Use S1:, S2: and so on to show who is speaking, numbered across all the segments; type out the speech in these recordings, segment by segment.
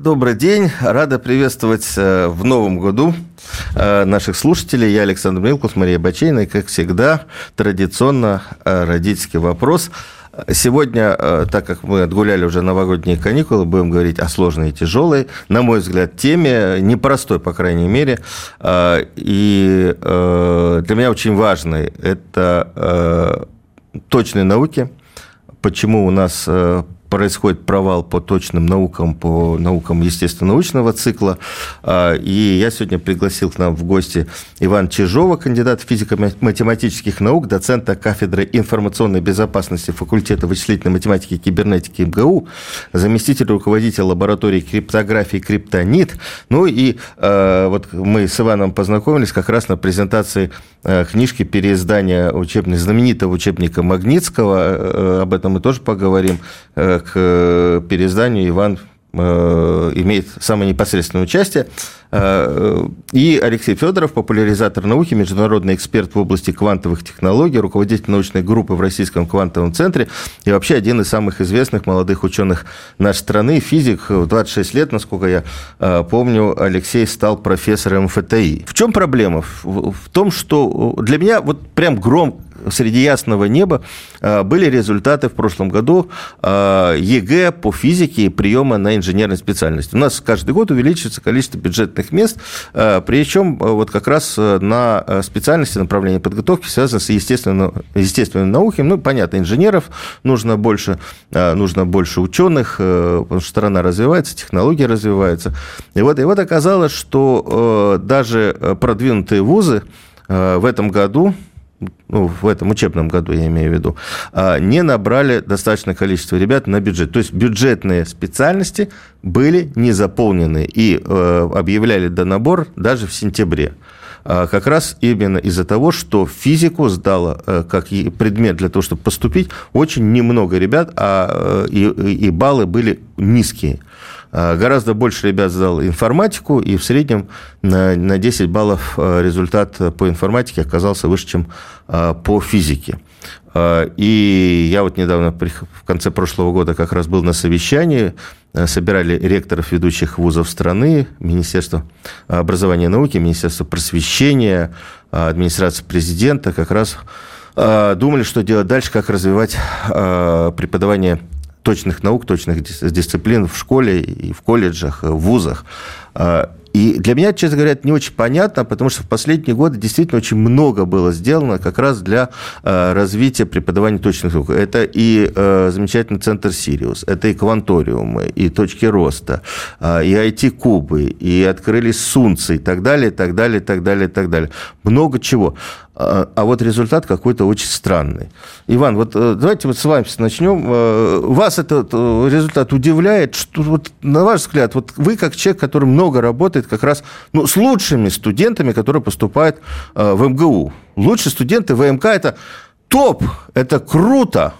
S1: добрый день. Рада приветствовать э, в новом году э, наших слушателей. Я Александр Милкус, Мария Бачейна. И, как всегда, традиционно э, родительский вопрос. Сегодня, так как мы отгуляли уже новогодние каникулы, будем говорить о сложной и тяжелой, на мой взгляд, теме, непростой, по крайней мере. И для меня очень важной это точные науки, почему у нас происходит провал по точным наукам, по наукам естественно-научного цикла. А, и я сегодня пригласил к нам в гости Иван Чижова, кандидат физико-математических наук, доцента кафедры информационной безопасности факультета вычислительной математики и кибернетики МГУ, заместитель руководителя лаборатории криптографии «Криптонит». Ну и а, вот мы с Иваном познакомились как раз на презентации а, книжки переиздания учебника, знаменитого учебника Магнитского. Об этом мы тоже поговорим к э, переизданию Иван э, имеет самое непосредственное участие. Э, и Алексей Федоров, популяризатор науки, международный эксперт в области квантовых технологий, руководитель научной группы в Российском квантовом центре и вообще один из самых известных молодых ученых нашей страны, физик. В 26 лет, насколько я помню, Алексей стал профессором ФТИ. В чем проблема? В том, что для меня вот прям громко среди ясного неба а, были результаты в прошлом году а, ЕГЭ по физике и приема на инженерные специальности. У нас каждый год увеличивается количество бюджетных мест, а, причем вот как раз на специальности направления подготовки связанные с естественно, естественными науками. Ну, понятно, инженеров нужно больше, нужно больше ученых, потому что страна развивается, технологии развиваются. И вот, и вот оказалось, что даже продвинутые вузы в этом году ну, в этом учебном году, я имею в виду, а, не набрали достаточное количество ребят на бюджет. То есть бюджетные специальности были не заполнены и э, объявляли до набор даже в сентябре а, как раз именно из-за того, что физику сдало э, как предмет для того, чтобы поступить, очень немного ребят, а э, и, и баллы были низкие. А, гораздо больше ребят сдал информатику, и в среднем на, на 10 баллов а, результат по информатике оказался выше, чем а, по физике. И я вот недавно, в конце прошлого года, как раз был на совещании, собирали ректоров ведущих вузов страны, Министерство образования и науки, Министерство просвещения, администрация президента, как раз думали, что делать дальше, как развивать преподавание точных наук, точных дисциплин в школе и в колледжах, в вузах. А, и для меня, честно говоря, это не очень понятно, потому что в последние годы действительно очень много было сделано как раз для а, развития преподавания точных наук. Это и замечательный центр «Сириус», это и кванториумы, и точки роста, и IT-кубы, и открылись сунцы, и так далее, и так далее, и так далее, и так далее. Много чего. А, а вот результат какой-то очень странный. Иван, вот э, давайте вот с вами начнем. Э, вас этот э, результат удивляет? Что, вот, на ваш взгляд, вот вы как человек, который много работает как раз ну, с лучшими студентами, которые поступают в МГУ. Лучшие студенты в МК – это топ, это круто.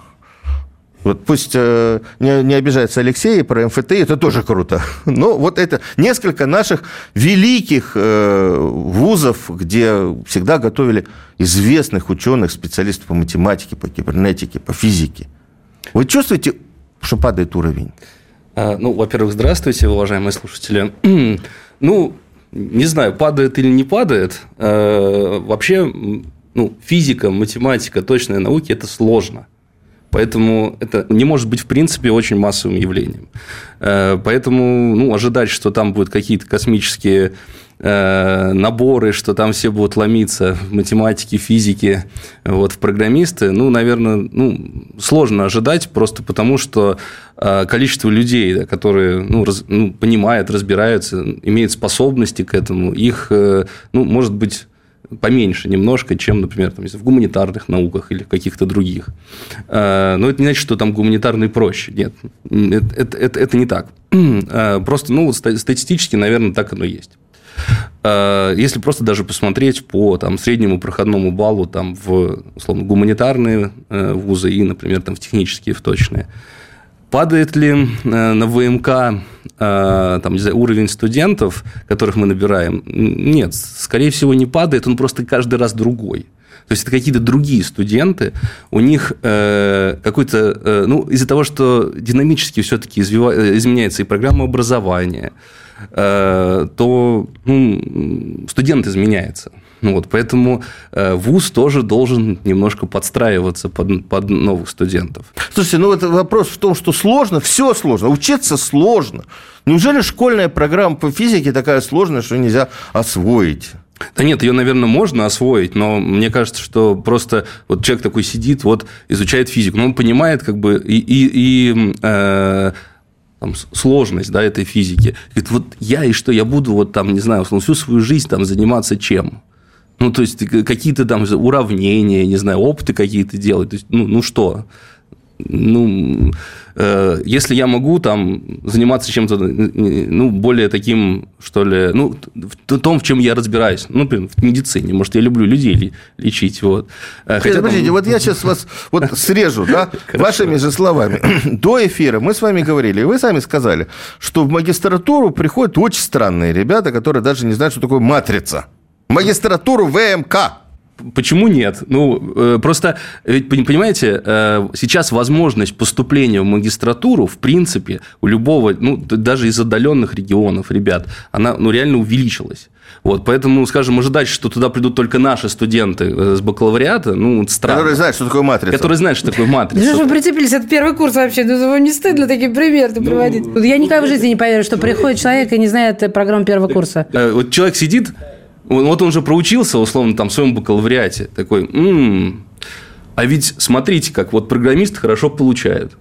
S1: Вот пусть э, не, не обижается Алексей про МФТИ, это тоже круто. Но вот это несколько наших великих э, вузов, где всегда готовили известных ученых, специалистов по математике, по кибернетике, по физике. Вы чувствуете, что падает уровень?
S2: А, ну, во-первых, здравствуйте, уважаемые слушатели. ну, не знаю, падает или не падает. А, вообще, ну, физика, математика, точные науки – это сложно. Поэтому это не может быть, в принципе, очень массовым явлением. Э, поэтому ну, ожидать, что там будут какие-то космические э, наборы, что там все будут ломиться в математике, физике, вот, в программисты, ну, наверное, ну, сложно ожидать, просто потому что э, количество людей, которые ну, раз, ну, понимают, разбираются, имеют способности к этому, их, ну, может быть, поменьше немножко, чем, например, там, в гуманитарных науках или каких-то других. Э, но это не значит, что там гуманитарные проще. Нет, это, это, это, это не так. Э, просто, ну, статистически, наверное, так оно есть. Э, если просто даже посмотреть по там, среднему проходному баллу там, в условно, гуманитарные вузы и, например, там, в технические, в точные, Падает ли на ВМК там, не знаю, уровень студентов, которых мы набираем? Нет, скорее всего, не падает, он просто каждый раз другой. То есть это какие-то другие студенты, у них э, какой-то, э, ну, из-за того, что динамически все-таки изменяется и программа образования, э, то ну, студент изменяется. Ну, вот, поэтому э, ВУЗ тоже должен немножко подстраиваться под, под новых студентов.
S1: Слушайте, ну это вопрос в том, что сложно, все сложно, учиться сложно. Неужели школьная программа по физике такая сложная, что нельзя освоить?
S2: Да нет, ее, наверное, можно освоить, но мне кажется, что просто вот человек такой сидит, вот изучает физику, но он понимает как бы и, и, и э, там, сложность да, этой физики. Говорит, вот я и что, я буду вот там, не знаю, всю свою жизнь там заниматься чем? Ну, то есть, какие-то там уравнения, не знаю, опыты какие-то делать. То есть, ну, ну что? Ну, э, если я могу там заниматься чем-то, ну, более таким, что ли, ну, в том, в чем я разбираюсь, ну, например, в медицине, может, я люблю людей лечить, вот.
S1: Э, хотя, Подождите, там... вот я сейчас вас вот срежу, да, вашими же словами. До эфира мы с вами говорили, и вы сами сказали, что в магистратуру приходят очень странные ребята, которые даже не знают, что такое матрица. Магистратуру ВМК.
S2: Почему нет? Ну, э, просто, ведь, понимаете, э, сейчас возможность поступления в магистратуру, в принципе, у любого, ну, даже из отдаленных регионов, ребят, она, ну, реально увеличилась. Вот, поэтому, скажем, ожидать, что туда придут только наши студенты э, с бакалавриата, ну, странно.
S1: Которые знают, что такое матрица.
S2: Которые знают, что такое матрица.
S3: Ну, что вы прицепились, это первый курс вообще, ну, вам не стыдно такие примеры ну, приводить? Я никогда в жизни не поверю, что приходит человек и не знает программу первого курса.
S2: Вот человек сидит, вот он же проучился, условно, там, в своем бакалавриате. Такой, м-м, а ведь смотрите, как вот программисты хорошо получают.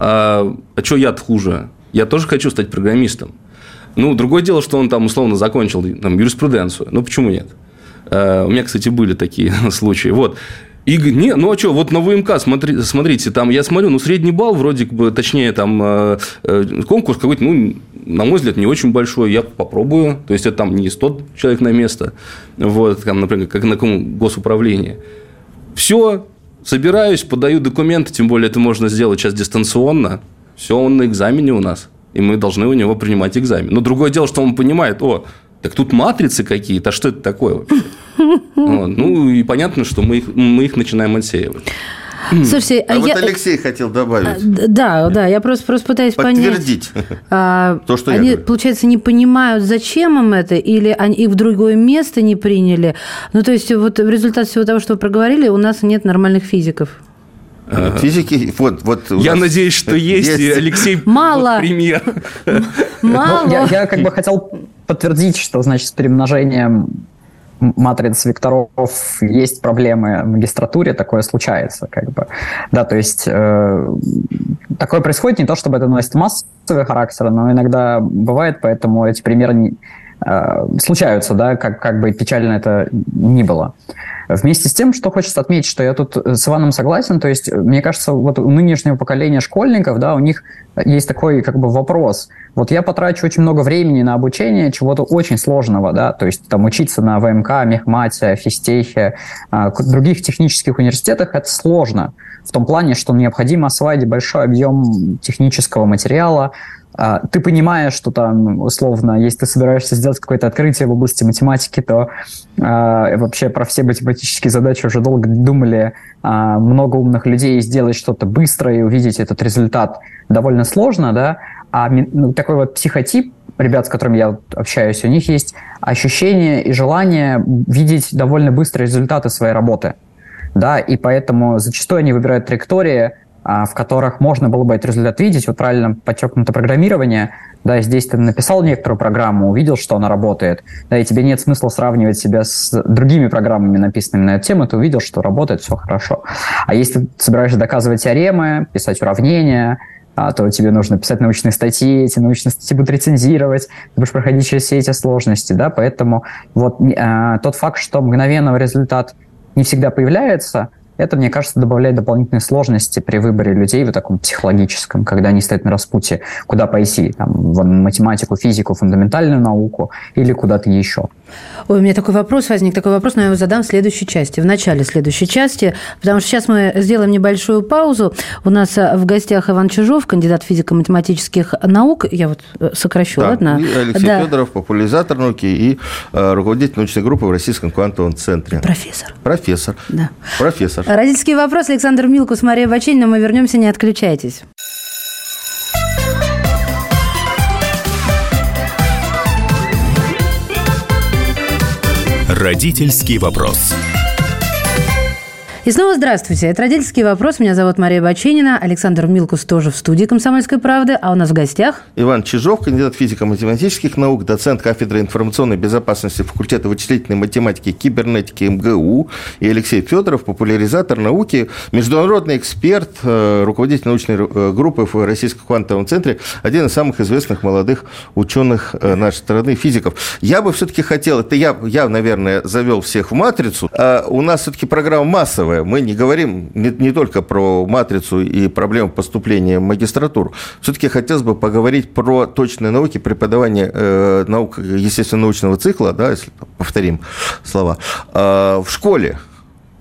S2: А, а что я хуже? Я тоже хочу стать программистом. Ну, другое дело, что он там условно закончил там, юриспруденцию. Ну, почему нет? А, у меня, кстати, были такие случаи. Вот. И не, ну а что, вот на ВМК, смотри, смотрите, там я смотрю, ну средний балл вроде бы, точнее, там э, э, конкурс какой-то, ну, на мой взгляд, не очень большой, я попробую, то есть это там не 100 человек на место, вот, там, например, как на госуправлении. Все, собираюсь, подаю документы, тем более это можно сделать сейчас дистанционно, все, он на экзамене у нас, и мы должны у него принимать экзамен. Но другое дело, что он понимает, о, так тут матрицы какие-то, а что это такое вообще? Вот. Ну, и понятно, что мы их, мы их начинаем отсеивать.
S1: Слушайте, а, а вот я... Алексей хотел добавить. А,
S3: да, да, я просто, просто пытаюсь
S1: Подтвердить
S3: понять. А, то, что они, я говорю. получается, не понимают, зачем им это, или они их в другое место не приняли. Ну, то есть, вот в результате всего того, что вы проговорили, у нас нет нормальных физиков.
S1: Физики, вот, вот.
S2: Я надеюсь, что есть, есть. Алексей.
S3: Мало.
S2: Вот пример.
S3: Мало.
S4: Ну, я, я как бы хотел подтвердить, что значит с перемножением матриц векторов есть проблемы в магистратуре, такое случается, как бы. Да, то есть э, такое происходит не то, чтобы это носит массовый характер, но иногда бывает, поэтому эти примеры не, случаются, да, как, как бы печально это ни было. Вместе с тем, что хочется отметить, что я тут с Иваном согласен, то есть, мне кажется, вот у нынешнего поколения школьников, да, у них есть такой как бы вопрос. Вот я потрачу очень много времени на обучение чего-то очень сложного, да, то есть там учиться на ВМК, Мехмате, Физтехе, а, других технических университетах это сложно в том плане, что необходимо осваивать большой объем технического материала, ты понимаешь, что там, условно, если ты собираешься сделать какое-то открытие в области математики, то э, вообще про все математические задачи уже долго думали. Э, много умных людей, сделать что-то быстро и увидеть этот результат довольно сложно, да, а ну, такой вот психотип, ребят, с которыми я общаюсь, у них есть ощущение и желание видеть довольно быстрые результаты своей работы, да, и поэтому зачастую они выбирают траектории, а, в которых можно было бы этот результат видеть, вот правильно подчеркнуто программирование, да, здесь ты написал некоторую программу, увидел, что она работает, да, и тебе нет смысла сравнивать себя с другими программами, написанными на эту тему, ты увидел, что работает, все хорошо. А если ты собираешься доказывать теоремы, писать уравнения, а, то тебе нужно писать научные статьи, эти научные статьи будут рецензировать, ты будешь проходить через все эти сложности, да, поэтому вот а, тот факт, что мгновенного результат не всегда появляется, это, мне кажется, добавляет дополнительные сложности при выборе людей в таком психологическом, когда они стоят на распутье, куда пойти, там, в математику, физику, фундаментальную науку или куда-то еще.
S3: Ой, у меня такой вопрос возник, такой вопрос, но я его задам в следующей части, в начале следующей части, потому что сейчас мы сделаем небольшую паузу. У нас э, в гостях Иван Чижов, кандидат физико-математических наук, я вот э, сокращу,
S1: да,
S3: ладно?
S1: И Алексей да. Федоров, популяризатор науки и э, руководитель научной группы в Российском квантовом центре.
S3: Профессор.
S1: Профессор. Да. Профессор.
S3: Родительский вопрос. Александр Милкус, Мария Баченина. Мы вернемся, не отключайтесь.
S5: Родительский вопрос.
S3: И снова здравствуйте. Это «Родительский вопрос». Меня зовут Мария Баченина. Александр Милкус тоже в студии «Комсомольской правды». А у нас в гостях...
S1: Иван Чижов, кандидат физико-математических наук, доцент кафедры информационной безопасности факультета вычислительной математики и кибернетики МГУ. И Алексей Федоров, популяризатор науки, международный эксперт, э, руководитель научной э, группы в Российском квантовом центре, один из самых известных молодых ученых э, нашей страны, физиков. Я бы все-таки хотел... Это я, я наверное, завел всех в «Матрицу». А у нас все-таки программа массовая мы не говорим не, не только про матрицу и проблему поступления в магистратуру. Все-таки хотелось бы поговорить про точные науки, преподавание э, наук естественно-научного цикла, да, если повторим слова, э, в школе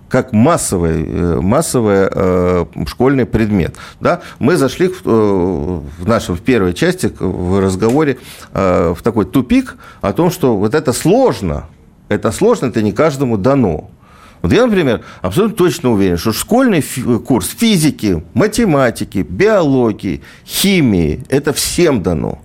S1: как массовый, э, массовый э, школьный предмет. Да? Мы зашли в, э, в нашем в первой части в разговоре э, в такой тупик о том, что вот это сложно, это сложно, это не каждому дано. Вот я, например, абсолютно точно уверен, что школьный курс физики, математики, биологии, химии – это всем дано.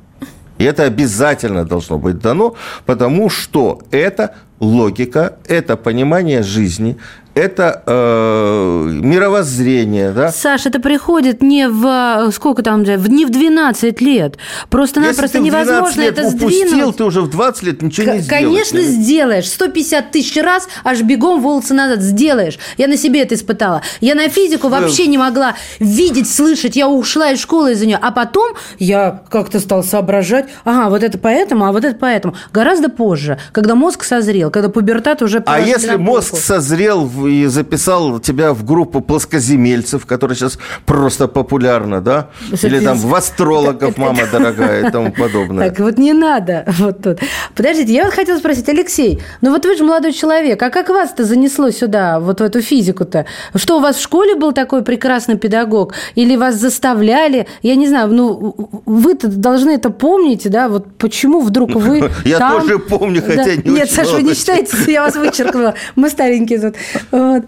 S1: И это обязательно должно быть дано, потому что это логика, это понимание жизни, это э, мировоззрение, да?
S3: Саша, это приходит не в сколько там, не в 12 лет. Просто-напросто невозможно
S1: лет
S3: это
S1: упустил,
S3: сдвинуть.
S1: ты уже в 20 лет ничего не сделаешь.
S3: Конечно, сделаешь. 150 тысяч раз аж бегом волосы назад сделаешь. Я на себе это испытала. Я на физику вообще не могла видеть, слышать. Я ушла из школы из-за нее. А потом я как-то стал соображать. Ага, вот это поэтому, а вот это поэтому. Гораздо позже, когда мозг созрел, когда пубертат уже...
S1: А если мозг созрел и записал тебя в группу плоскоземельцев, которая сейчас просто популярна, да? Или там в астрологов, мама дорогая и тому подобное.
S3: Так, вот не надо. Вот тут. Подождите, я вот хотела спросить, Алексей, ну вот вы же молодой человек, а как вас-то занесло сюда, вот в эту физику-то? Что, у вас в школе был такой прекрасный педагог? Или вас заставляли? Я не знаю, ну, вы-то должны это помнить, да? Вот почему вдруг вы
S1: Я тоже помню, хотя не
S3: Нет, Саша, вы не считаете, я вас вычеркнула. Мы старенькие тут. Вот.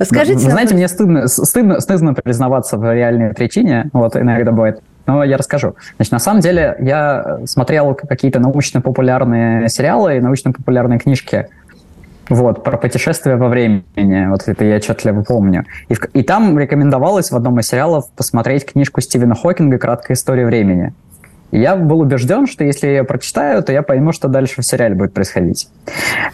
S3: Скажите,
S4: Вы знаете, мне стыдно, стыдно, стыдно признаваться в реальной причине, вот иногда бывает, но я расскажу. Значит, на самом деле я смотрел какие-то научно-популярные сериалы и научно-популярные книжки вот, про путешествия во времени. Вот это я отчетливо помню. И, в, и там рекомендовалось в одном из сериалов посмотреть книжку Стивена Хокинга «Краткая история времени». Я был убежден, что если я прочитаю, то я пойму, что дальше в сериале будет происходить.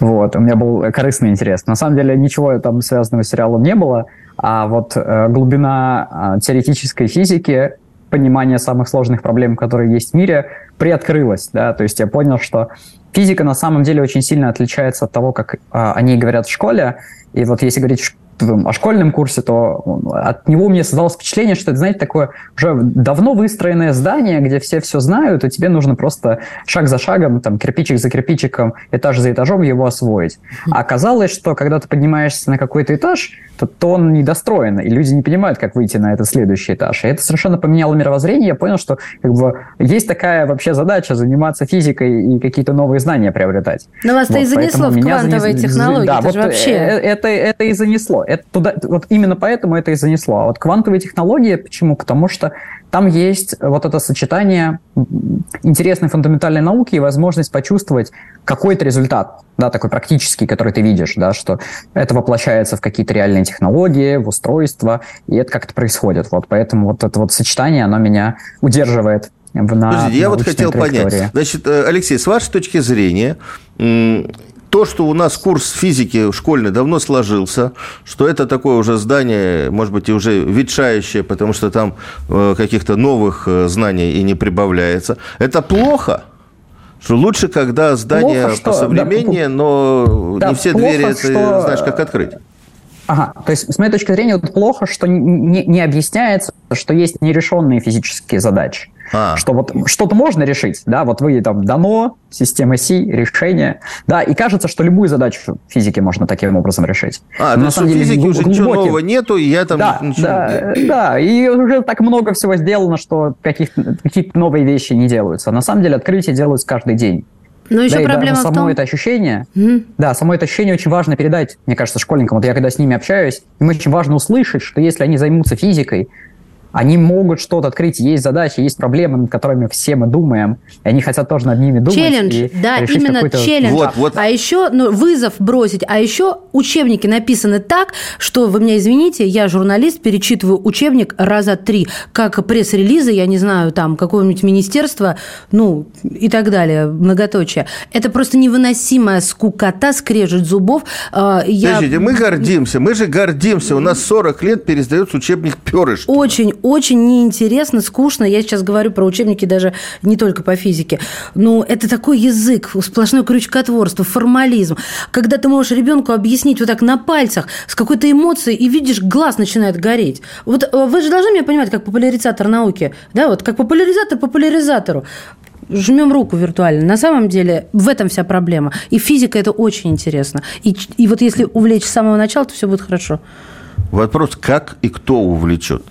S4: Вот, у меня был корыстный интерес. На самом деле ничего там связанного с сериалом не было, а вот э, глубина э, теоретической физики, понимание самых сложных проблем, которые есть в мире, приоткрылась, да, то есть я понял, что физика на самом деле очень сильно отличается от того, как э, о говорят в школе, и вот если говорить о школьном курсе, то от него мне создалось впечатление, что это, знаете, такое уже давно выстроенное здание, где все все знают, и тебе нужно просто шаг за шагом, там, кирпичик за кирпичиком, этаж за этажом его освоить. А оказалось, что когда ты поднимаешься на какой-то этаж, то, то он недостроен, и люди не понимают, как выйти на этот следующий этаж. И это совершенно поменяло мировоззрение. Я понял, что как бы, есть такая вообще задача заниматься физикой и какие-то новые знания приобретать.
S3: Но вас-то
S4: вот,
S3: и занесло в квантовые занес... технологии.
S4: Да,
S3: это
S4: вот
S3: вообще...
S4: Э, это, это и занесло. Это туда, вот именно поэтому это и занесло. А вот квантовые технологии, почему? Потому что там есть вот это сочетание интересной фундаментальной науки и возможность почувствовать какой-то результат, да, такой практический, который ты видишь, да, что это воплощается в какие-то реальные технологии, в устройства, и это как-то происходит. Вот поэтому вот это вот сочетание, оно меня удерживает на
S1: Подождите, я вот хотел траектории. понять. Значит, э, Алексей, с вашей точки зрения, то, что у нас курс физики школьный давно сложился, что это такое уже здание, может быть, и уже ветшающее, потому что там э, каких-то новых э, знаний и не прибавляется, это плохо? Что лучше, когда здание плохо, посовременнее, да, но да, не все двери что... ты знаешь, как открыть.
S4: Ага, то есть с моей точки зрения вот плохо, что не, не объясняется, что есть нерешенные физические задачи. А. Что вот что-то можно решить, да, вот вы там дано, система Си, решение, да, и кажется, что любую задачу физики можно таким образом решить.
S1: А, Но на самом деле физики уже глубокий... ничего нового нету, и я там
S4: да, ничего... Да, да, и уже так много всего сделано, что каких-то какие новые вещи не делаются. На самом деле открытия делаются каждый день.
S3: Но еще да, проблема
S4: и само
S3: в том...
S4: это ощущение, mm-hmm. да, само это ощущение очень важно передать, мне кажется, школьникам. Вот я когда с ними общаюсь, им очень важно услышать, что если они займутся физикой, они могут что-то открыть, есть задачи, есть проблемы, над которыми все мы думаем, и они хотят тоже над ними думать.
S3: Челлендж, да, именно челлендж. Вот, вот. А еще ну, вызов бросить, а еще учебники написаны так, что, вы меня извините, я журналист, перечитываю учебник раза три, как пресс-релизы, я не знаю, там, какого-нибудь министерства, ну, и так далее, многоточие. Это просто невыносимая скукота, скрежет зубов.
S1: А, я... Подождите, мы гордимся, мы же гордимся, у нас 40 лет пересдается учебник Перыш.
S3: Очень, очень неинтересно, скучно. Я сейчас говорю про учебники даже не только по физике. Но это такой язык, сплошное крючкотворство, формализм. Когда ты можешь ребенку объяснить вот так на пальцах с какой-то эмоцией, и видишь, глаз начинает гореть. Вот э, вы же должны меня понимать, как популяризатор науки. Да, вот как популяризатор популяризатору жмем руку виртуально. На самом деле в этом вся проблема. И физика это очень интересно. И, и вот если увлечь с самого начала, то все будет хорошо.
S1: Вопрос, как и кто увлечет?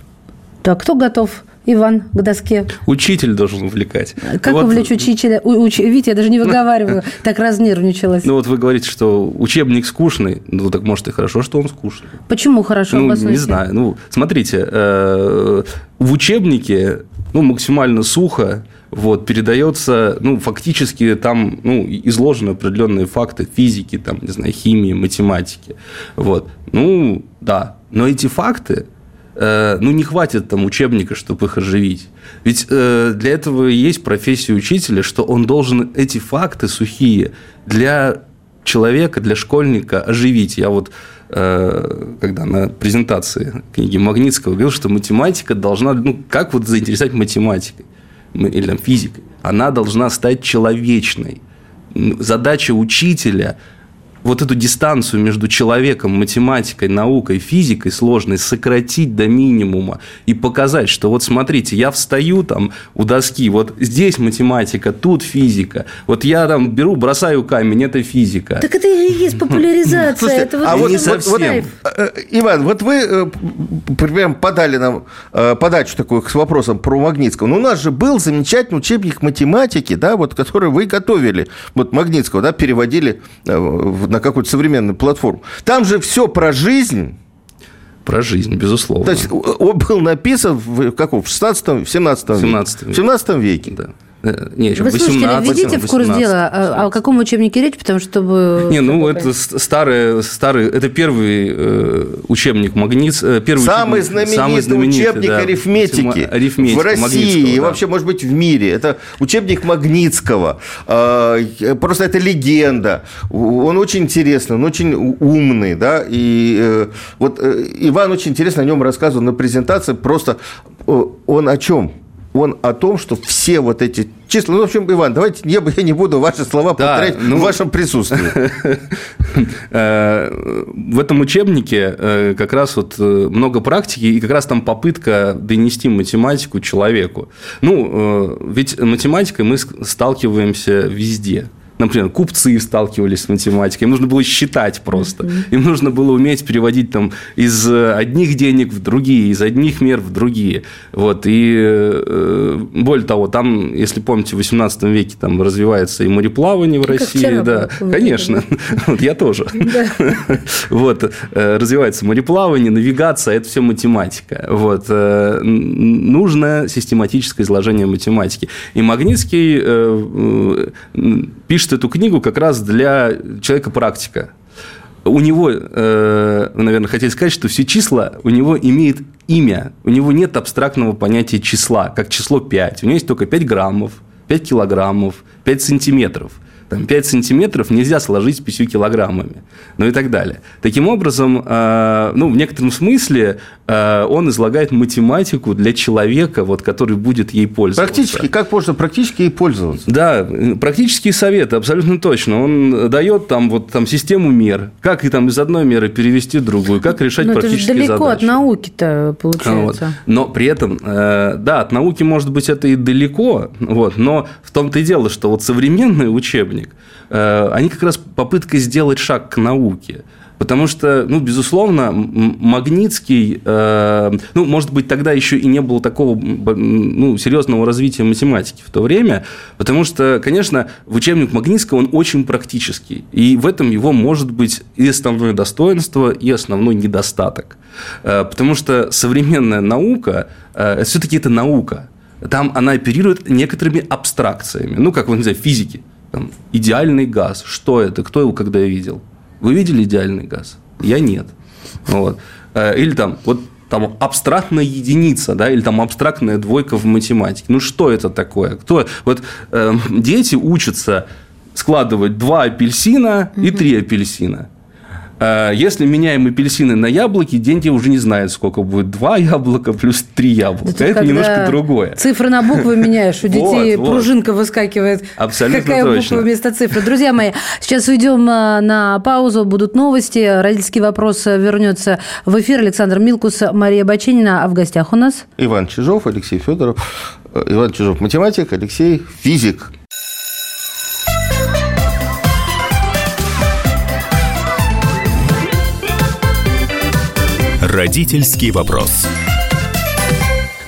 S3: Так, кто готов? Иван, к доске.
S2: Учитель должен увлекать.
S3: Как вот... увлечь учителя? Уч... Видите, я даже не выговариваю, так разнервничалась.
S2: Ну, вот вы говорите, что учебник скучный. Ну, так может и хорошо, что он скучный.
S3: Почему хорошо?
S2: Ну, не знаю. Ну, смотрите, э, в учебнике ну, максимально сухо вот, передается, ну, фактически там, ну, изложены определенные факты физики, там, не знаю, химии, математики. Вот. Ну, да. Но эти факты, ну, не хватит там учебника, чтобы их оживить. Ведь э, для этого и есть профессия учителя, что он должен эти факты сухие для человека, для школьника оживить. Я вот э, когда на презентации книги Магнитского говорил, что математика должна, ну, как вот заинтересовать математикой или там, физикой? Она должна стать человечной. Задача учителя вот эту дистанцию между человеком, математикой, наукой, физикой сложной сократить до минимума и показать, что вот смотрите, я встаю там у доски, вот здесь математика, тут физика, вот я там беру, бросаю камень, это физика.
S3: Так это и есть популяризация. Слушайте, это вот
S2: а вот, не совсем. Вот, э,
S1: э, Иван, вот вы э, прям подали нам подачу такую с вопросом про Магнитского. Но у нас же был замечательный учебник математики, да, вот, который вы готовили, вот Магнитского, да, переводили в на какую-то современную платформу. Там же все про жизнь.
S2: Про жизнь, безусловно.
S1: То есть он был написан в, каком, в 16 в 17 веке. 17 веке. В 17 веке.
S3: Да. Э, не, Вы 18, слушатели, введите в курс дела, о, о каком учебнике речь, потому что... Чтобы...
S2: Не, ну, это старый, старый, это первый э, учебник Магнит,
S1: э, первый
S2: самый,
S1: учебник, знаменитый самый знаменитый учебник да, арифметики, арифметики в России и да. вообще, может быть, в мире. Это учебник Магнитского. Э, просто это легенда. Он очень интересный, он очень умный, да, и э, вот э, Иван очень интересно о нем рассказывал на презентации, просто э, он о чем? Он о том, что все вот эти числа... Ну, в общем, Иван, давайте я, я не буду ваши слова да, повторять ну, в вашем присутствии.
S2: Э, в этом учебнике э, как раз вот э, много практики, и как раз там попытка донести математику человеку. Ну, ведь математикой мы сталкиваемся везде – например, купцы сталкивались с математикой, им нужно было считать просто. Им нужно было уметь переводить там из э, одних денег в другие, из одних мер в другие. Вот. И э, более того, там, если помните, в 18 веке там развивается и мореплавание в России. Да, конечно. Вот я тоже. Вот. Э, развивается мореплавание, навигация, это все математика. Вот. Нужно систематическое изложение математики. И Магнитский пишет эту книгу как раз для человека-практика. У него, э, наверное, хотели сказать, что все числа у него имеют имя. У него нет абстрактного понятия числа, как число 5. У него есть только 5 граммов, 5 килограммов, 5 сантиметров. Там, 5 сантиметров нельзя сложить с 5 килограммами, ну и так далее. Таким образом, э, ну, в некотором смысле э, он излагает математику для человека, вот, который будет ей пользоваться.
S1: Практически, как можно практически ей пользоваться?
S2: Да, практические советы, абсолютно точно. Он дает там вот там систему мер, как и там из одной меры перевести в другую, как решать
S3: Но это же
S2: практические
S3: далеко
S2: задачи.
S3: от науки-то
S2: Вот.
S3: получается.
S2: Но при этом, э, да, от науки, может быть, это и далеко, вот, но в том-то и дело, что вот современный учебник, э, они как раз попытка сделать шаг к науке. Потому что, ну, безусловно, Магнитский, э, ну, может быть, тогда еще и не было такого ну, серьезного развития математики в то время, потому что, конечно, в учебник Магнитского он очень практический, и в этом его может быть и основное достоинство, и основной недостаток. Э, Потому что современная наука, э, все-таки это наука, там она оперирует некоторыми абстракциями, ну, как, вот, не знаю, физики. Там, идеальный газ. Что это? Кто его когда видел? Вы видели идеальный газ? Я нет. Вот. Э, Или там, вот там абстрактная единица, да, или там абстрактная двойка в математике. Ну, что это такое? Кто? Вот э, дети учатся складывать два апельсина и три апельсина. Э, Если меняем апельсины на яблоки, дети уже не знают, сколько будет два яблока плюс три яблока.
S3: Это
S2: это немножко другое.
S3: Цифры на буквы меняешь, у детей
S2: Вот, вот.
S3: пружинка выскакивает.
S2: Абсолютно
S3: Какая
S2: точно.
S3: буква вместо цифры. Друзья мои, сейчас уйдем а, на паузу, будут новости. Родительский вопрос вернется в эфир. Александр Милкус, Мария Баченина. А в гостях у нас?
S1: Иван Чижов, Алексей Федоров. Э, Иван Чижов – математик, Алексей – физик.
S5: Родительский вопрос.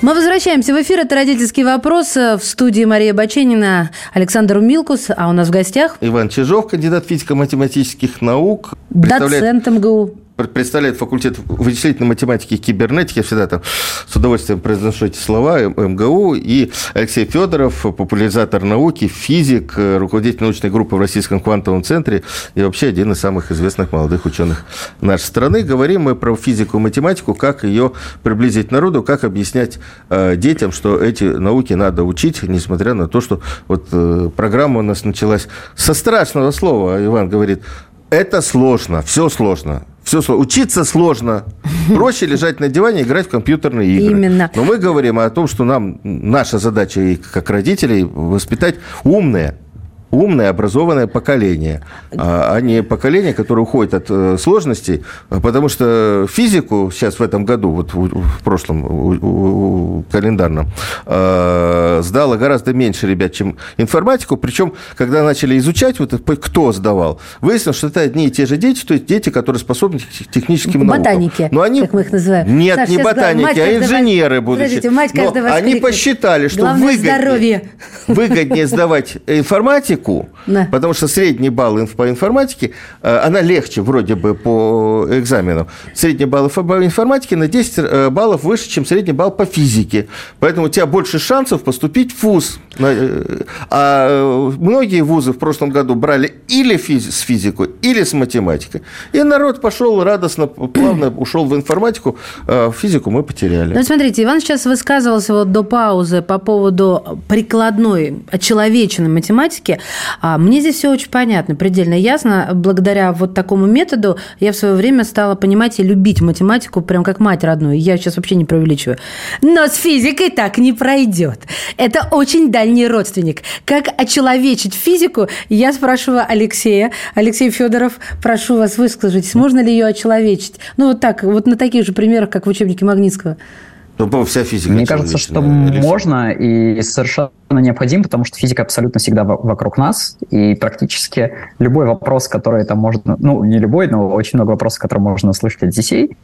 S3: Мы возвращаемся в эфир. Это «Родительский вопрос». В студии Мария Баченина, Александр Милкус. А у нас в гостях
S1: Иван Чижов, кандидат физико-математических наук.
S3: доцент МГУ.
S1: Представляет факультет вычислительной математики и кибернетики. Я всегда там с удовольствием произношу эти слова. М- МГУ. И Алексей Федоров, популяризатор науки, физик, э, руководитель научной группы в Российском квантовом центре и вообще один из самых известных молодых ученых нашей страны. Говорим мы про физику и математику, как ее приблизить народу, как объяснять э, детям, что эти науки надо учить, несмотря на то, что вот э, программа у нас началась со страшного слова. Иван говорит, это сложно, все сложно. Все сложно. Учиться сложно. Проще лежать на диване и играть в компьютерные игры.
S3: Именно.
S1: Но мы говорим о том, что нам наша задача как родителей воспитать умное, умное, образованное поколение, а а не поколение, которое уходит от э, сложностей, потому что физику сейчас в этом году, вот в, прошлом календарном, э, сдало гораздо меньше ребят, чем информатику, причем, когда начали изучать, вот кто сдавал, выяснилось, что это одни и те же дети, то есть дети, которые способны к тех- техническим наукам.
S3: Ботаники,
S1: Но они...
S3: как мы их называем.
S1: Нет,
S3: Саш,
S1: не ботаники,
S3: мать
S1: а инженеры будущие.
S3: Подождите, мать каждого
S1: они
S3: воскликнет.
S1: посчитали, что выгоднее,
S3: здоровье.
S1: выгоднее сдавать информатику,
S3: Да.
S1: потому что средний балл по информатике, э, она легче вроде бы по экзаменам. Средний балл по информатике на 10 э, баллов выше, чем средний балл по физике. Поэтому у тебя больше шансов поступить в ВУЗ. Э, А многие вузы в прошлом году брали или физи- с физику, или с математикой. И народ пошел радостно, плавно ушел в информатику, а физику мы потеряли.
S3: Ну, смотрите, Иван сейчас высказывался вот до паузы по поводу прикладной, очеловеченной математики. А Мне здесь все очень понятно, предельно ясно. Благодаря вот такому методу я в свое время стала понимать и любить математику прям как мать родную. Я сейчас вообще не преувеличиваю. Но с физикой так не пройдет. Это очень дальний родственник. Как очеловечить физику, я спрашиваю Алексея. Алексей Федоров, прошу вас, выскажитесь, можно ли ее очеловечить? Ну, вот так, вот на таких же примерах, как в учебнике Магнитского.
S1: Ну, вся физика
S4: Мне кажется, что
S1: Алиса.
S4: можно и совершенно необходимо, потому что физика абсолютно всегда во- вокруг нас, и практически любой вопрос, который там можно, ну, не любой, но очень много вопросов, которые можно услышать от детей,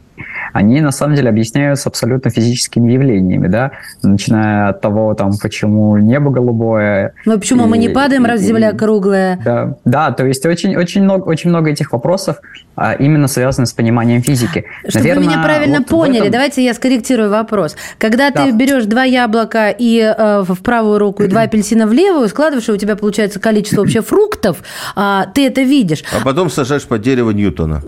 S4: они на самом деле объясняются абсолютно физическими явлениями, да, начиная от того, там, почему небо голубое.
S3: Ну, почему мы не
S4: и-
S3: падаем, раз
S4: и-
S3: Земля круглая?
S4: Да, да, то есть очень, очень, много, очень много этих вопросов а, именно связаны с пониманием физики.
S3: Чтобы вы меня правильно поняли, давайте я скорректирую вопрос. Когда
S4: Да.
S3: ты берешь два яблока и э, в правую руку руку и два апельсина в левую, складываешь, и у тебя получается количество вообще фруктов, а, ты это видишь.
S1: А потом сажаешь под дерево Ньютона.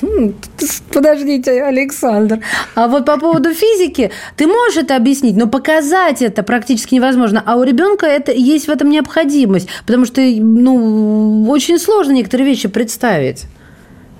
S3: Подождите, Александр. А вот по поводу физики, ты можешь это объяснить, но показать это практически невозможно. А у ребенка это есть в этом необходимость, потому что ну, очень сложно некоторые вещи представить.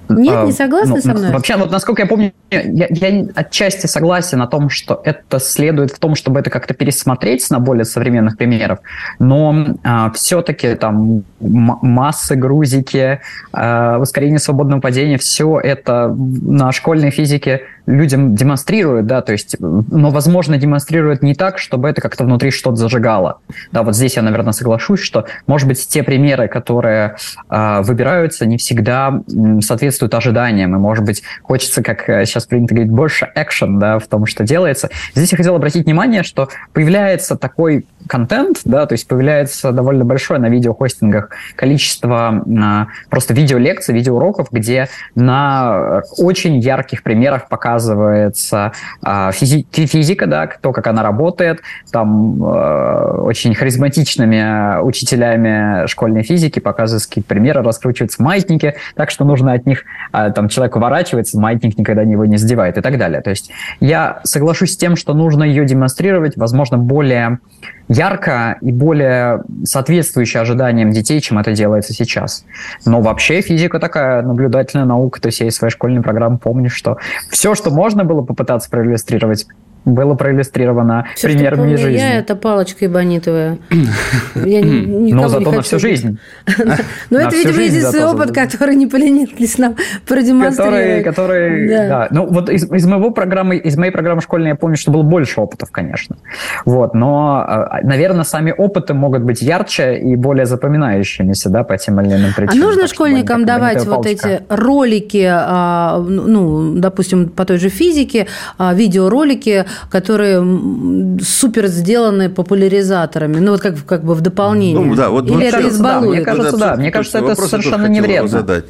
S3: Нет,
S4: А,
S3: не согласны
S4: ну,
S3: со мной?
S4: Вообще, вот насколько я помню, я, я отчасти согласен о том, что это следует в том, чтобы это как-то пересмотреть на более современных примерах, но все-таки там массы, грузики, а, ускорение свободного падения, все это на школьной физике людям демонстрируют, да, то есть, но, возможно, демонстрируют не так, чтобы это как-то внутри что-то зажигало. Да, вот здесь я, наверное, соглашусь, что, может быть, те примеры, которые а, выбираются, не всегда соответствуют ожиданиям, и, может быть, хочется, как э, сейчас принято говорить, больше экшен, да, в том, что делается. Здесь я хотел обратить внимание, что появляется такой контент, да, то есть появляется довольно большое на видеохостингах количество а, просто видеолекций, видеоуроков, где на очень ярких примерах показывается а, физи- фи- физика, да, то, как она работает, там э, очень харизматичными учителями школьной физики показываются какие-то примеры, раскручиваются маятники, так что нужно от них, а, там человек уворачивается, маятник никогда его не задевает и так далее. То есть я соглашусь с тем, что нужно ее демонстрировать, возможно, более ярко и более соответствующе ожиданиям детей, чем это делается сейчас. Но вообще физика такая наблюдательная наука, то есть я из своей школьной программы помню, что все, что можно было попытаться проиллюстрировать, было проиллюстрировано
S3: Всё, что
S4: примерами
S3: помню
S4: жизни.
S3: Я это палочка эбонитовая. Я никого
S4: Но зато на всю жизнь.
S3: Ну,
S4: На
S3: это, видимо, единственный опыт, который не поленились нам продемонстрировать.
S4: который,
S3: Да.
S4: Ну, вот из, моего программы, из моей программы школьной я помню, что было больше опытов, конечно. Вот, но, наверное, сами опыты могут быть ярче и более запоминающимися, да, по тем или иным
S3: А
S4: причинам.
S3: нужно
S4: Так что
S3: школьникам давать вот эти ролики, а, ну, допустим, по той же физике, а, видеоролики, которые супер сделаны популяризаторами, ну, вот как, как бы в дополнение.
S1: Ну, да, вот
S3: Или
S1: вообще-
S3: это
S4: Да, мне
S3: избалует?
S4: кажется, да, мне кажется, это совершенно не вредно.
S1: задать.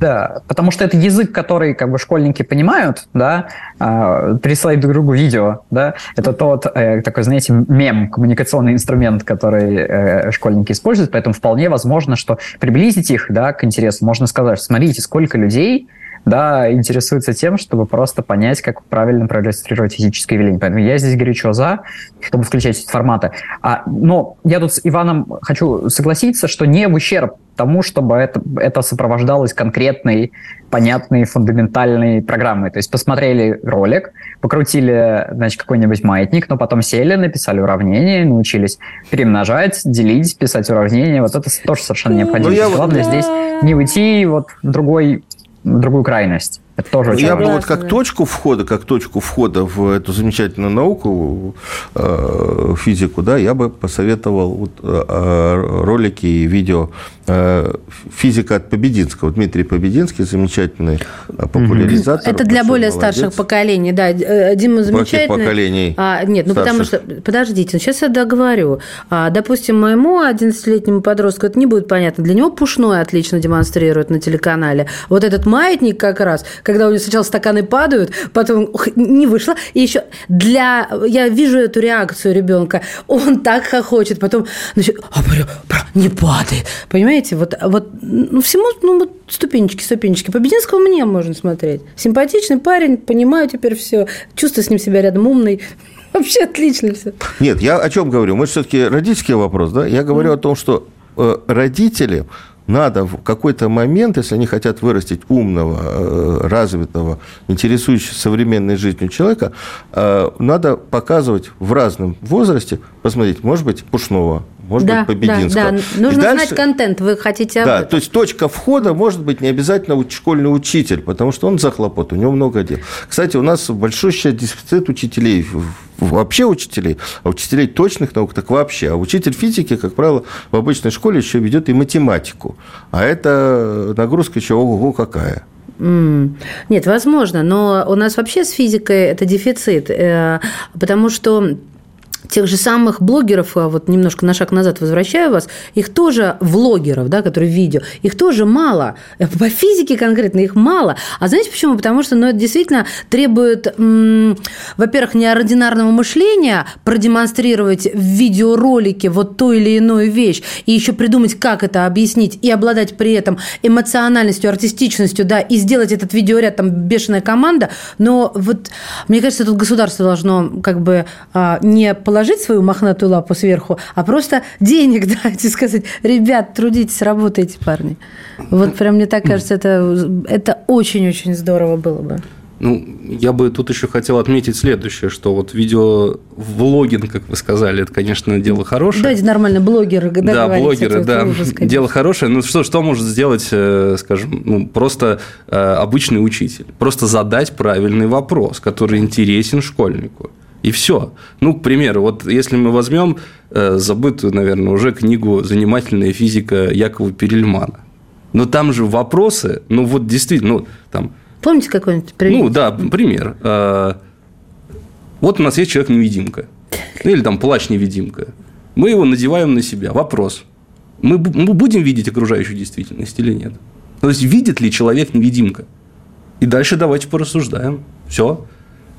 S4: Да, потому что это язык, который как бы школьники понимают, да, э, пересылать друг другу видео, да, это тот э, такой, знаете, мем, коммуникационный инструмент, который э, школьники используют, поэтому вполне возможно, что приблизить их, да, к интересу, можно сказать, смотрите, сколько людей да, интересуются тем, чтобы просто понять, как правильно проиллюстрировать физическое явление. Поэтому я здесь горячо за, чтобы включать эти форматы. А, но я тут с Иваном хочу согласиться, что не в ущерб тому, чтобы это, это сопровождалось конкретной, понятной, фундаментальной программой. То есть посмотрели ролик, покрутили, значит, какой-нибудь маятник, но потом сели, написали уравнение, научились перемножать, делить, писать уравнения. Вот это тоже совершенно необходимо.
S1: Ну, вот-
S4: Главное здесь не уйти вот в другой другую крайность. Это тоже очень
S1: Я бы
S4: важно.
S1: вот как точку входа, как точку входа в эту замечательную науку, э, физику, да, я бы посоветовал вот, э, э, ролики и видео физика от Побединского. Дмитрий Побединский, замечательный э, популяризатор.
S3: Это для более
S1: молодец.
S3: старших поколений, да. Э, Дима замечательный.
S1: поколений
S3: А, нет, ну потому что,
S1: старших?
S3: подождите, сейчас я договорю. А, допустим, моему 11-летнему подростку это не будет понятно. Для него пушной отлично демонстрируют на телеканале. Вот этот маятник как раз, когда у него сначала стаканы падают, потом ух, не вышло. И еще для... Я вижу эту реакцию ребенка. Он так хохочет, потом значит, а, не падает. Понимаете? Вот, вот ну, всему, ну, вот ступенечки, ступенечки. Побединского мне можно смотреть. Симпатичный парень, понимаю теперь все. Чувствую с ним себя рядом умный. Вообще отлично все.
S1: Нет, я о чем говорю? Мы все-таки родительский вопрос, да? Я говорю о том, что э, родители надо в какой-то момент, если они хотят вырастить умного, э, развитого, интересующегося современной жизнью человека, э, надо показывать в разном возрасте, посмотреть, может быть, Пушного, может
S3: Да,
S1: быть,
S3: да,
S1: Побединского.
S3: да.
S1: И
S3: Нужно
S1: дальше-
S3: знать контент. Вы хотите об
S1: да,
S3: этом?
S1: то есть точка входа может быть не обязательно школьный учитель, потому что он за хлопот, у него много дел. Кстати, у нас большой дефицит учителей, вообще учителей, а учителей точных наук так вообще. А учитель физики, как правило, в обычной школе еще ведет и математику. А это нагрузка еще ого-го какая.
S3: Нет, возможно, но у нас вообще с физикой это дефицит, э, потому что тех же самых блогеров, а вот немножко на шаг назад возвращаю вас, их тоже, влогеров, да, которые видео, их тоже мало. По физике конкретно их мало. А знаете почему? Потому что ну, это действительно требует, во-первых, неординарного мышления, продемонстрировать в видеоролике вот ту или иную вещь, и еще придумать, как это объяснить, и обладать при этом эмоциональностью, артистичностью, да, и сделать этот видеоряд, там, бешеная команда. Но вот, мне кажется, тут государство должно как бы а, не положить свою мохнатую лапу сверху, а просто денег дать и сказать, ребят, трудитесь, работайте, парни. Вот прям мне так кажется, это, это очень-очень здорово было бы.
S2: Ну, я бы тут еще хотел отметить следующее, что вот видеовлогинг, как вы сказали, это, конечно, дело хорошее.
S3: Давайте нормально, блогеры.
S2: Да, блогеры, да, ужас, дело хорошее. Ну, что, что может сделать, э, скажем, ну, просто э, обычный учитель? Просто задать правильный вопрос, который интересен школьнику. И все. Ну, к примеру, вот если мы возьмем э, забытую, наверное, уже книгу «Занимательная физика» Якова Перельмана. Но там же вопросы, ну вот действительно, ну там...
S3: Помните какой-нибудь пример?
S2: Ну да, пример. Э, вот у нас есть человек-невидимка. Ну, или там плащ-невидимка. Мы его надеваем на себя. Вопрос. Мы, мы будем видеть окружающую действительность или нет? То есть, видит ли человек-невидимка? И дальше давайте порассуждаем. Все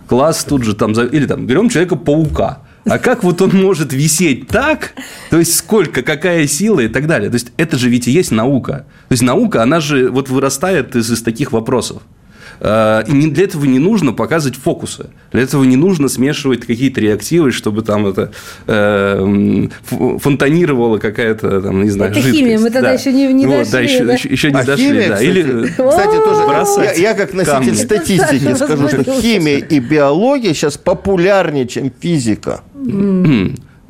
S2: класс тут же там, или там берем человека-паука. А как вот он может висеть так? То есть, сколько, какая сила и так далее. То есть, это же ведь и есть наука. То есть, наука, она же вот вырастает из, из таких вопросов. А, и для этого не нужно показывать фокусы. Для этого не нужно смешивать какие-то реактивы, чтобы там это э, фонтанировала какая-то, там, не знаю,
S3: это
S2: жидкость.
S3: химия, мы тогда
S2: да.
S3: еще не, не
S2: вот,
S3: дошли.
S2: Да, еще,
S3: да?
S2: еще, еще не
S1: а
S2: дошли.
S1: Химия,
S2: да.
S1: кстати,
S2: Или
S1: кстати, тоже
S2: бросать
S1: я, я как носитель
S2: камни.
S1: статистики скажу, что химия и биология сейчас популярнее, чем физика.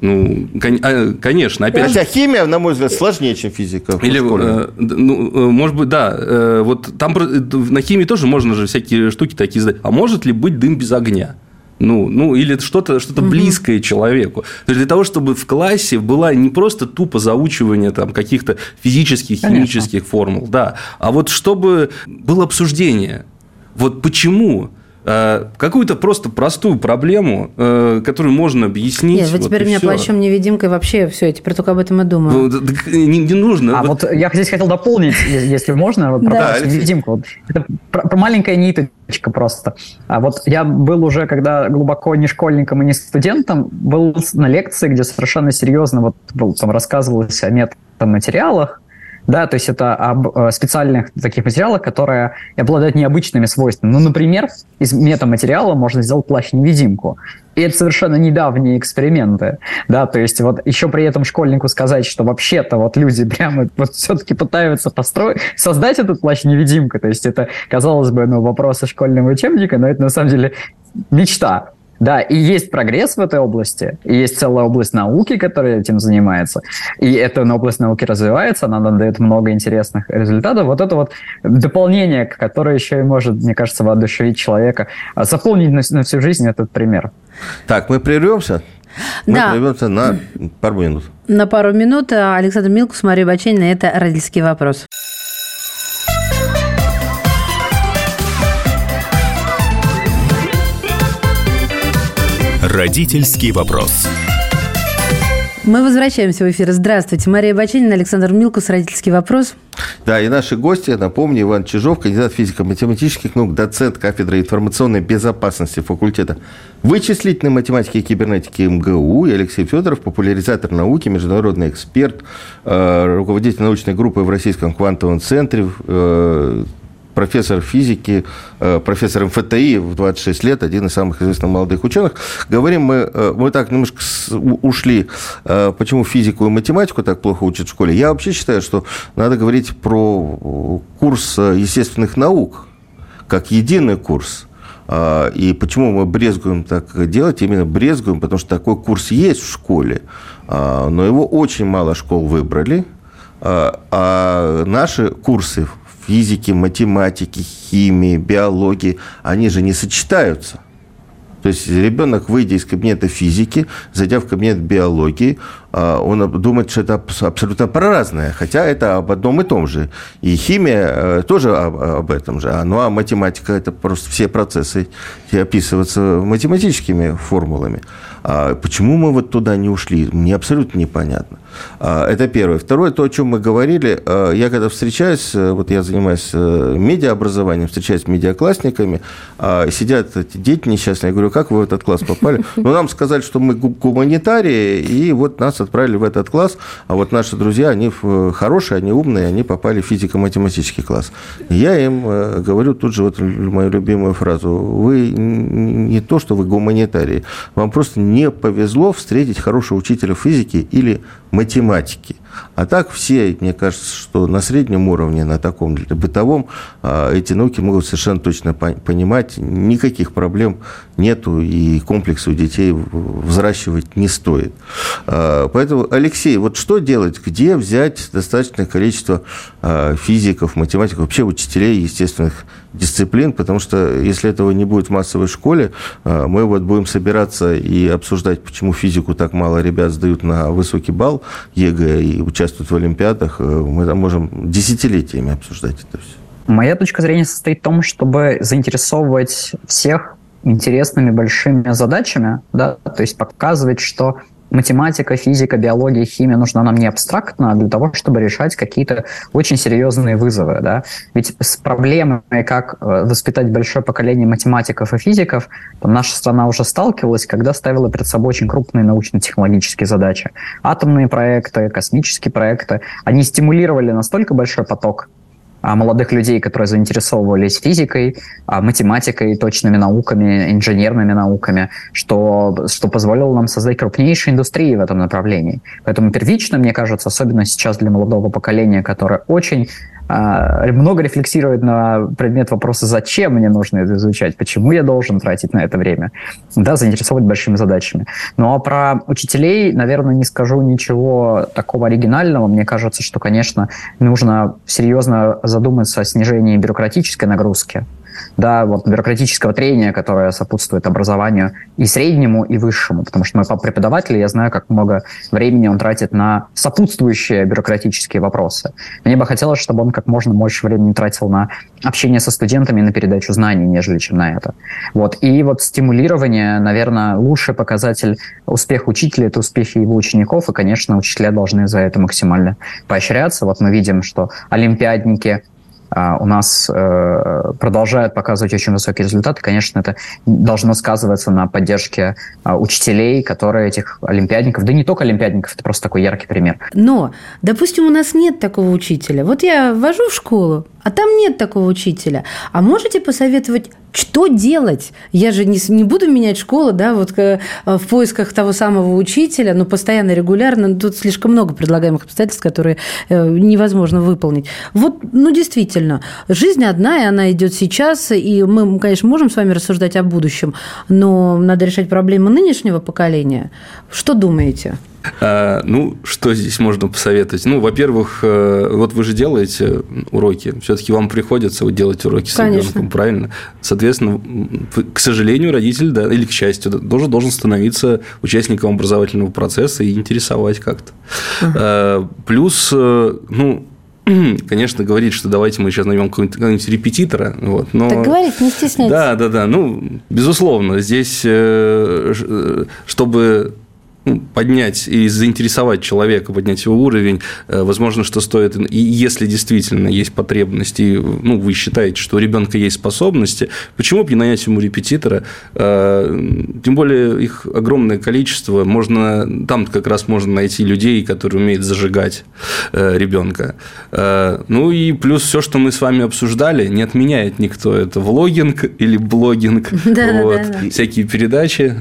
S2: Ну, а, конечно, опять
S1: Хотя химия, на мой взгляд, сложнее, чем физика.
S2: Или, э, ну, э, может быть, да, э, вот там на химии тоже можно же всякие штуки такие задать. А может ли быть дым без огня? Ну, ну или что-то что угу. близкое человеку. То есть для того, чтобы в классе была не просто тупо заучивание там, каких-то физических, Конечно. химических формул, да, а вот чтобы было обсуждение. Вот почему какую-то просто простую проблему, э, которую можно объяснить.
S3: Нет, вы теперь вот меня плащом невидимкой вообще все, я теперь только об этом и думаю.
S2: Ну, не, не нужно.
S4: А вот... вот я здесь хотел дополнить, если можно, вот, про да, невидимку. Это про, про маленькая ниточка просто. А вот я был уже, когда глубоко не школьником и не студентом, был на лекции, где совершенно серьезно вот был, там рассказывалось о метаматериалах, да, то есть это об э, специальных таких материалах, которые обладают необычными свойствами. Ну, например, из метаматериала можно сделать плащ-невидимку. И это совершенно недавние эксперименты, да, то есть вот еще при этом школьнику сказать, что вообще-то вот люди прямо вот все-таки пытаются построить, создать этот плащ-невидимку, то есть это, казалось бы, ну, вопросы школьного учебника, но это на самом деле мечта, да, и есть прогресс в этой области, и есть целая область науки, которая этим занимается, и эта область науки развивается, она дает много интересных результатов. Вот это вот дополнение, которое еще и может, мне кажется, воодушевить человека, а заполнить на, на всю жизнь этот пример.
S1: Так, мы прервемся? Мы да. прервемся на пару минут.
S3: На пару минут. Александр Милкус, Мария Баченина. Это «Родительский вопрос».
S5: Родительский вопрос.
S3: Мы возвращаемся в эфир. Здравствуйте. Мария Баченина, Александр Милкус, «Родительский вопрос».
S1: Да, и наши гости, напомню, Иван Чижов, кандидат физико-математических наук, доцент кафедры информационной безопасности факультета вычислительной математики и кибернетики МГУ, и Алексей Федоров, популяризатор науки, международный эксперт, э, руководитель научной группы в Российском квантовом центре, э, профессор физики, э, профессор МФТИ в 26 лет, один из самых известных молодых ученых. Говорим мы, э, мы так немножко ушли, э, почему физику и математику так плохо учат в школе. Я вообще считаю, что надо говорить про курс естественных наук, как единый курс. И почему мы брезгуем так делать? Именно брезгуем, потому что такой курс есть в школе, но его очень мало школ выбрали. А наши курсы физики, математики, химии, биологии, они же не сочетаются. То есть ребенок, выйдя из кабинета физики, зайдя в кабинет биологии, а, он думает, что это абсолютно про хотя это об одном и том же. И химия э, тоже об этом же. Ну, а математика – это просто все процессы описываются математическими формулами. А почему мы вот туда не ушли, мне абсолютно непонятно. А, это первое. Второе, то, о чем мы говорили, а, я когда встречаюсь, э, вот я занимаюсь э, медиаобразованием, встречаюсь с медиаклассниками, а, сидят эти дети несчастные, я говорю, как вы в этот класс попали? Ну, нам сказали, что мы гуманитарии, и вот нас отправили в этот класс, а вот наши друзья, они хорошие, они умные, они попали в физико-математический класс. я им э, говорю тут же вот мою любимую фразу, вы не то, что вы гуманитарии, вам просто не повезло встретить хорошего учителя физики или математики. А так все, мне кажется, что на среднем уровне, на таком бытовом, а, эти науки могут совершенно точно понимать, никаких проблем нету, и комплексы у детей взращивать не стоит. А, поэтому, Алексей, вот что делать? Где взять достаточное количество а, физиков, математиков, вообще учителей естественных дисциплин, потому что если этого не будет в массовой школе, мы вот будем собираться и обсуждать, почему физику так мало ребят сдают на высокий балл ЕГЭ и участвуют в Олимпиадах, э, мы там можем десятилетиями обсуждать это все.
S4: Моя точка зрения состоит в том, чтобы заинтересовывать всех интересными большими задачами, да, то есть показывать, что математика, физика, биология, химия нужна нам не абстрактно, а для того, чтобы решать какие-то очень серьезные вызовы. Да? Ведь с проблемой, как э, воспитать большое поколение математиков и физиков, наша страна уже сталкивалась, когда ставила перед собой очень крупные научно-технологические задачи. Атомные проекты, космические проекты, они стимулировали настолько большой поток молодых людей, которые заинтересовывались физикой, а, математикой, точными науками, инженерными науками, что, что позволило нам создать крупнейшие индустрии в этом направлении. Поэтому первично, мне кажется, особенно сейчас для молодого поколения, которое очень а, много рефлексирует на предмет вопроса, зачем мне нужно это изучать, почему я должен тратить на это время, да, заинтересовать большими задачами. Ну а про учителей, наверное, не скажу ничего такого оригинального. Мне кажется, что, конечно, нужно серьезно задуматься о снижении бюрократической нагрузки да, вот бюрократического трения, которое сопутствует образованию и среднему, и высшему. Потому что мой папа преподаватель, я знаю, как много времени он тратит на сопутствующие бюрократические вопросы. Мне бы хотелось, чтобы он как можно больше времени тратил на общение со студентами, на передачу знаний, нежели чем на это. Вот. И вот стимулирование, наверное, лучший показатель успеха учителя – это успехи его учеников, и, конечно, учителя должны за это максимально поощряться. Вот мы видим, что олимпиадники у нас э, продолжают показывать очень высокие результаты. Конечно, это должно сказываться на поддержке а, учителей, которые этих олимпиадников, да не только олимпиадников, это просто такой яркий пример.
S3: Но, допустим, у нас нет такого учителя. Вот я вожу в школу, а там нет такого учителя. А можете посоветовать, что делать? Я же не, не буду менять школу, да, вот э, в поисках того самого учителя, но постоянно, регулярно. Тут слишком много предлагаемых обстоятельств, которые э, невозможно выполнить. Вот, ну, действительно, жизнь одна, и она идет сейчас, и мы, конечно, можем с вами рассуждать о будущем, но надо решать проблемы нынешнего поколения. Что думаете?
S2: А, ну, что здесь можно посоветовать? Ну, во-первых, э, вот вы же делаете уроки, все-таки вам приходится вот делать уроки с Конечно. ребенком, правильно? Соответственно, к сожалению, родитель, да, или к счастью, тоже должен становиться участником образовательного процесса и интересовать как-то. Угу. Плюс, э, ну, конечно, говорить, что давайте мы сейчас найдем какого-нибудь репетитора. Вот, но...
S3: Так говорить, не стесняйтесь.
S2: Да, да, да. Ну, безусловно, здесь, чтобы ну, поднять и заинтересовать человека, поднять его уровень, э, возможно, что стоит, и если действительно есть потребности, ну, вы считаете, что у ребенка есть способности, почему бы не нанять ему репетитора? Э, тем более их огромное количество, можно, там как раз можно найти людей, которые умеют зажигать э, ребенка. Ну и плюс все, что мы с вами обсуждали, не отменяет никто. Это влогинг или блогинг, вот, всякие передачи.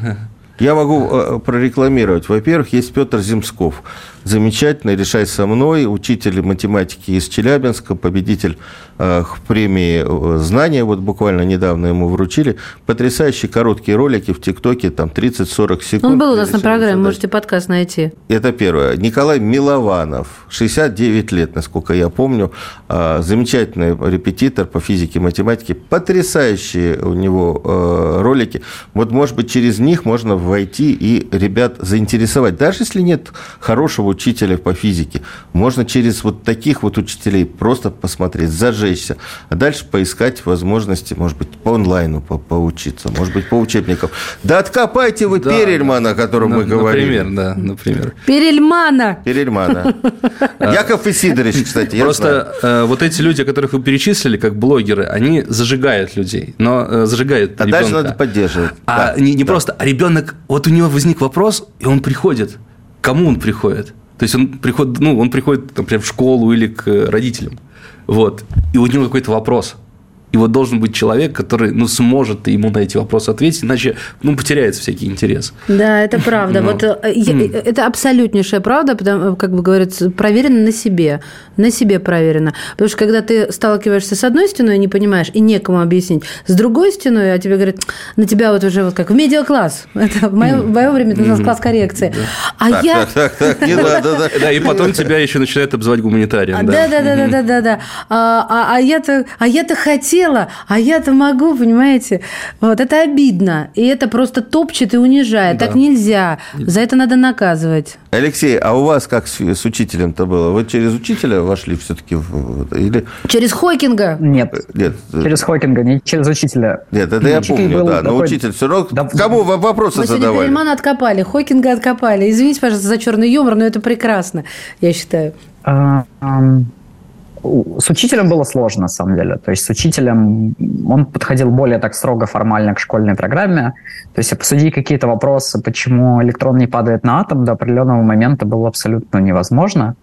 S1: Я могу э, прорекламировать. Во-первых, есть Петр Земсков. Замечательно, решай со мной, учитель математики из Челябинска, победитель э, премии э, знания, вот буквально недавно ему вручили, потрясающие короткие ролики в ТикТоке, там 30-40 секунд.
S3: Он был у нас на программе, задать. можете подкаст найти.
S1: Это первое. Николай Милованов, 69 лет, насколько я помню, э, замечательный репетитор по физике, математике, потрясающие у него э, ролики. Вот, может быть, через них можно войти и ребят заинтересовать. Даже если нет хорошего учителя по физике, можно через вот таких вот учителей просто посмотреть, зажечься, а дальше поискать возможности, может быть, по онлайну по поучиться, может быть, по учебникам. Да откопайте вы да, Перельмана, о котором мы говорили.
S2: Например, да, например.
S3: Перельмана.
S1: Перельмана. Яков Исидорович, кстати,
S2: Просто э, вот эти люди, которых вы перечислили, как блогеры, они зажигают людей, но э, зажигают
S1: А дальше надо поддерживать.
S2: А не, не просто, а ребенок, вот у него возник вопрос, и он приходит. Кому он приходит? То есть он приходит, ну, он приходит, например, в школу или к родителям. Вот. И у него какой-то вопрос – и вот должен быть человек, который ну, сможет ему на эти вопросы ответить, иначе ну, потеряется всякий интерес.
S3: Да, это правда. Вот, э, это абсолютнейшая правда, потому, как бы говорится, проверено на себе. На себе проверено. Потому что когда ты сталкиваешься с одной стеной не понимаешь, и некому объяснить, с другой стеной, а тебе говорят, на тебя вот уже вот как в медиакласс. Это в мое, в мое время это называлось класс коррекции. А
S1: так,
S3: я...
S1: Так, так, так, не надо,
S2: да. Да, и потом тебя еще начинают обзывать гуманитарием.
S3: Да, да, да, да, да, да, да. А, а, а я-то, а я-то хотел хотела, а я-то могу, понимаете? Вот это обидно. И это просто топчет и унижает. Да. Так нельзя. За это надо наказывать.
S1: Алексей, а у вас как с, с учителем-то было? Вы через учителя вошли все-таки? В, или...
S3: Через Хокинга?
S4: Нет. Нет. Через Хокинга, не через учителя.
S1: Нет, это я помню, да. Но учитель все равно... Да, кому вопросы
S3: мы
S1: задавали?
S3: Мы откопали, Хокинга откопали. Извините, пожалуйста, за черный юмор, но это прекрасно, я считаю.
S4: С учителем было сложно, на самом деле. То есть с учителем он подходил более так строго формально к школьной программе. То есть обсудить какие-то вопросы, почему электрон не падает на атом, до определенного момента было абсолютно невозможно.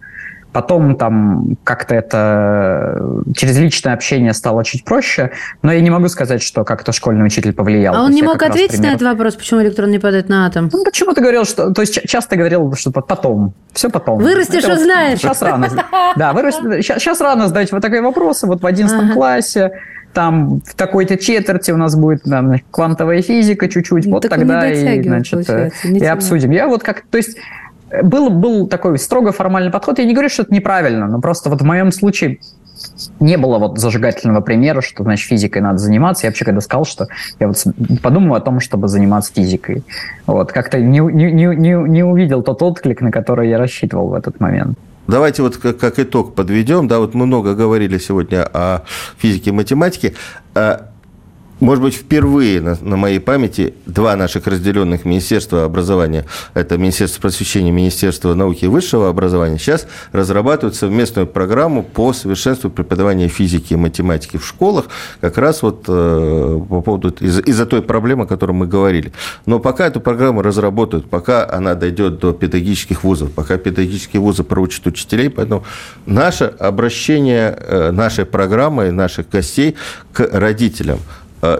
S4: Потом там как-то это через личное общение стало чуть проще, но я не могу сказать, что как-то школьный учитель повлиял.
S3: А он не мог ответить пример... на этот вопрос, почему электрон не падает на атом?
S4: Ну, почему ты говорил, что... То есть часто говорил, что потом, все потом.
S3: Вырастешь, это узнаешь.
S4: Вот сейчас рано. Да, вырастешь, сейчас рано задать вот такие вопросы, вот в 11 классе, там в такой-то четверти у нас будет там, квантовая физика чуть-чуть, вот тогда и, значит, э, и обсудим. Я вот как, то есть был, был такой строго формальный подход. Я не говорю, что это неправильно, но просто вот в моем случае не было вот зажигательного примера, что, значит, физикой надо заниматься. Я вообще когда сказал, что я вот подумал о том, чтобы заниматься физикой. Вот, как-то не, не, не, не увидел тот отклик, на который я рассчитывал в этот момент.
S1: Давайте вот как, как итог подведем. Да, вот мы много говорили сегодня о физике и математике. Может быть, впервые на, на моей памяти два наших разделенных министерства образования, это Министерство просвещения, Министерство науки и высшего образования, сейчас разрабатывают совместную программу по совершенству преподавания физики и математики в школах, как раз вот э, по поводу из- из-за той проблемы, о которой мы говорили. Но пока эту программу разработают, пока она дойдет до педагогических вузов, пока педагогические вузы проучат учителей, поэтому наше обращение э, нашей программы, наших гостей к родителям –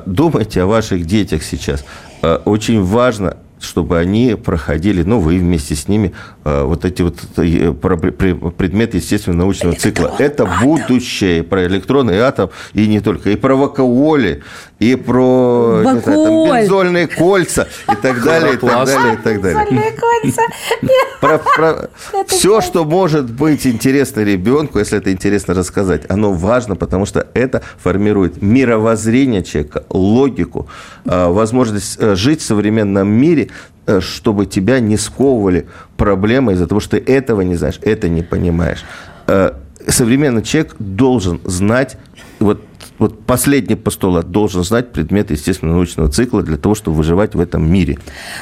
S1: думайте о ваших детях сейчас. Э, очень важно чтобы они проходили, ну, вы вместе с ними, э, вот эти вот э, предметы естественно-научного цикла. Это будущее про электронный атом, и не только, и про вакуоли, и про знаю, там, бензольные кольца, и так далее, и так далее, и так далее. Про, про все, что может быть интересно ребенку, если это интересно рассказать, оно важно, потому что это формирует мировоззрение человека, логику, э, возможность жить в современном мире Э, чтобы тебя не сковывали проблемы из-за того, что ты этого не знаешь, это не понимаешь. Э, современный человек должен знать вот вот последний постулат должен знать предмет естественно-научного цикла для того, чтобы выживать в этом мире.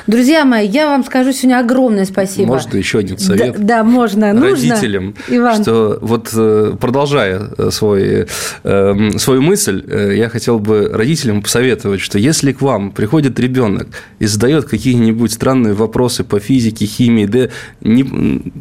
S3: Друзья мои, я вам скажу сегодня огромное спасибо.
S2: Можно еще один совет?
S3: Да, да можно.
S2: Родителям,
S3: Нужно, Иван.
S2: что вот э, продолжая э, свой, э, свою мысль, я хотел бы родителям посоветовать, что если к вам приходит ребенок и задает какие-нибудь странные вопросы по физике, химии, да, не,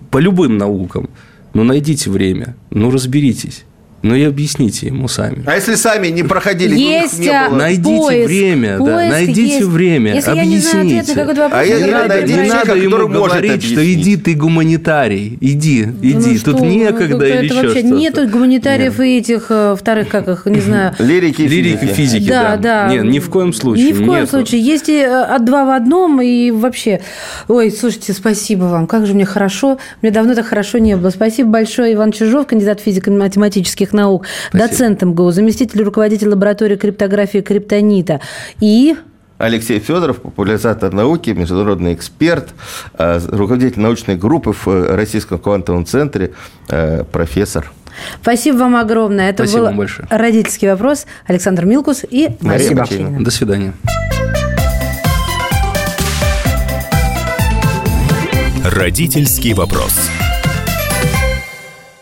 S2: по любым наукам, ну найдите время, ну разберитесь Ну и объясните ему сами.
S1: А если сами не проходили,
S3: Есть,
S1: не было?
S2: Найдите
S3: поиск,
S2: время, да,
S3: поиск
S2: найдите
S3: есть.
S2: время,
S3: Если я не знаю
S2: объясните.
S3: ответ на какой-то вопрос,
S1: А
S3: я
S2: Не надо,
S1: найди
S2: не надо ему говорить, что иди ты гуманитарий, иди, иди,
S3: Ну
S2: тут
S3: что,
S2: некогда
S3: ну,
S2: или
S3: это
S2: еще
S3: вообще
S2: что-то.
S3: Нету гуманитариев и этих э, вторых, как их, не знаю.
S1: Лирики и
S2: Лирики,
S1: физики.
S2: физики,
S3: Да,
S2: да.
S3: да.
S2: Нет, ни в коем случае.
S3: Ни в коем
S2: нету.
S3: случае. Есть и э, от два в одном, и вообще... Ой, слушайте, спасибо вам. Как же мне хорошо. Мне давно так хорошо не было. Спасибо большое, Иван Чижов, кандидат физико-математических наук, доцент МГУ, заместитель руководителя лаборатории криптографии криптонита. И...
S1: Алексей Федоров, популяризатор науки, международный эксперт, э, руководитель научной группы в э, Российском квантовом центре, э, профессор.
S3: Спасибо вам огромное. Это
S2: Спасибо
S3: был
S2: вам большое.
S3: родительский вопрос. Александр Милкус и Мария
S4: Спасибо.
S3: Баченина.
S2: До свидания.
S5: Родительский вопрос.